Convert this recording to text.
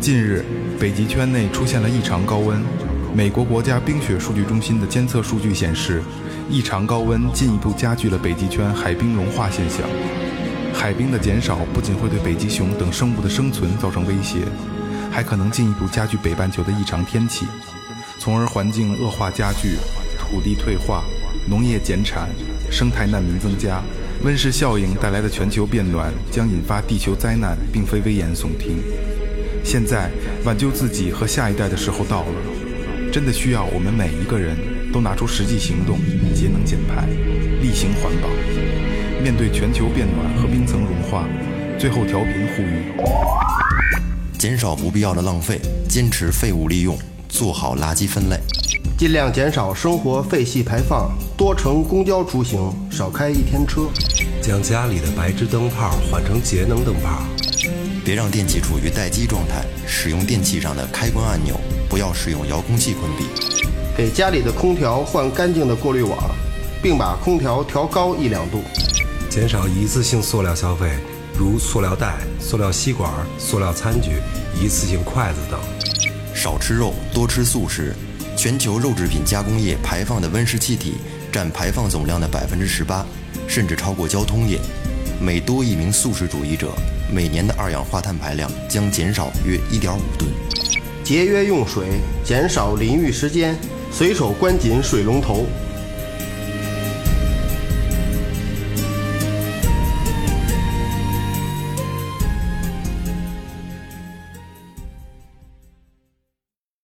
近日，北极圈内出现了异常高温。美国国家冰雪数据中心的监测数据显示，异常高温进一步加剧了北极圈海冰融化现象。海冰的减少不仅会对北极熊等生物的生存造成威胁，还可能进一步加剧北半球的异常天气，从而环境恶化加剧，土地退化，农业减产，生态难民增加。温室效应带来的全球变暖将引发地球灾难，并非危言耸听。现在挽救自己和下一代的时候到了，真的需要我们每一个人都拿出实际行动，节能减排，厉行环保。面对全球变暖和冰层融化，最后调频呼吁：减少不必要的浪费，坚持废物利用，做好垃圾分类。尽量减少生活废气排放，多乘公交出行，少开一天车。将家里的白炽灯泡换成节能灯泡。别让电器处于待机状态，使用电器上的开关按钮，不要使用遥控器关闭。给家里的空调换干净的过滤网，并把空调调高一两度。减少一次性塑料消费，如塑料袋、塑料吸管、塑料餐具、一次性筷子等。少吃肉，多吃素食。全球肉制品加工业排放的温室气体占排放总量的百分之十八，甚至超过交通业。每多一名素食主义者，每年的二氧化碳排量将减少约一点五吨。节约用水，减少淋浴时间，随手关紧水龙头，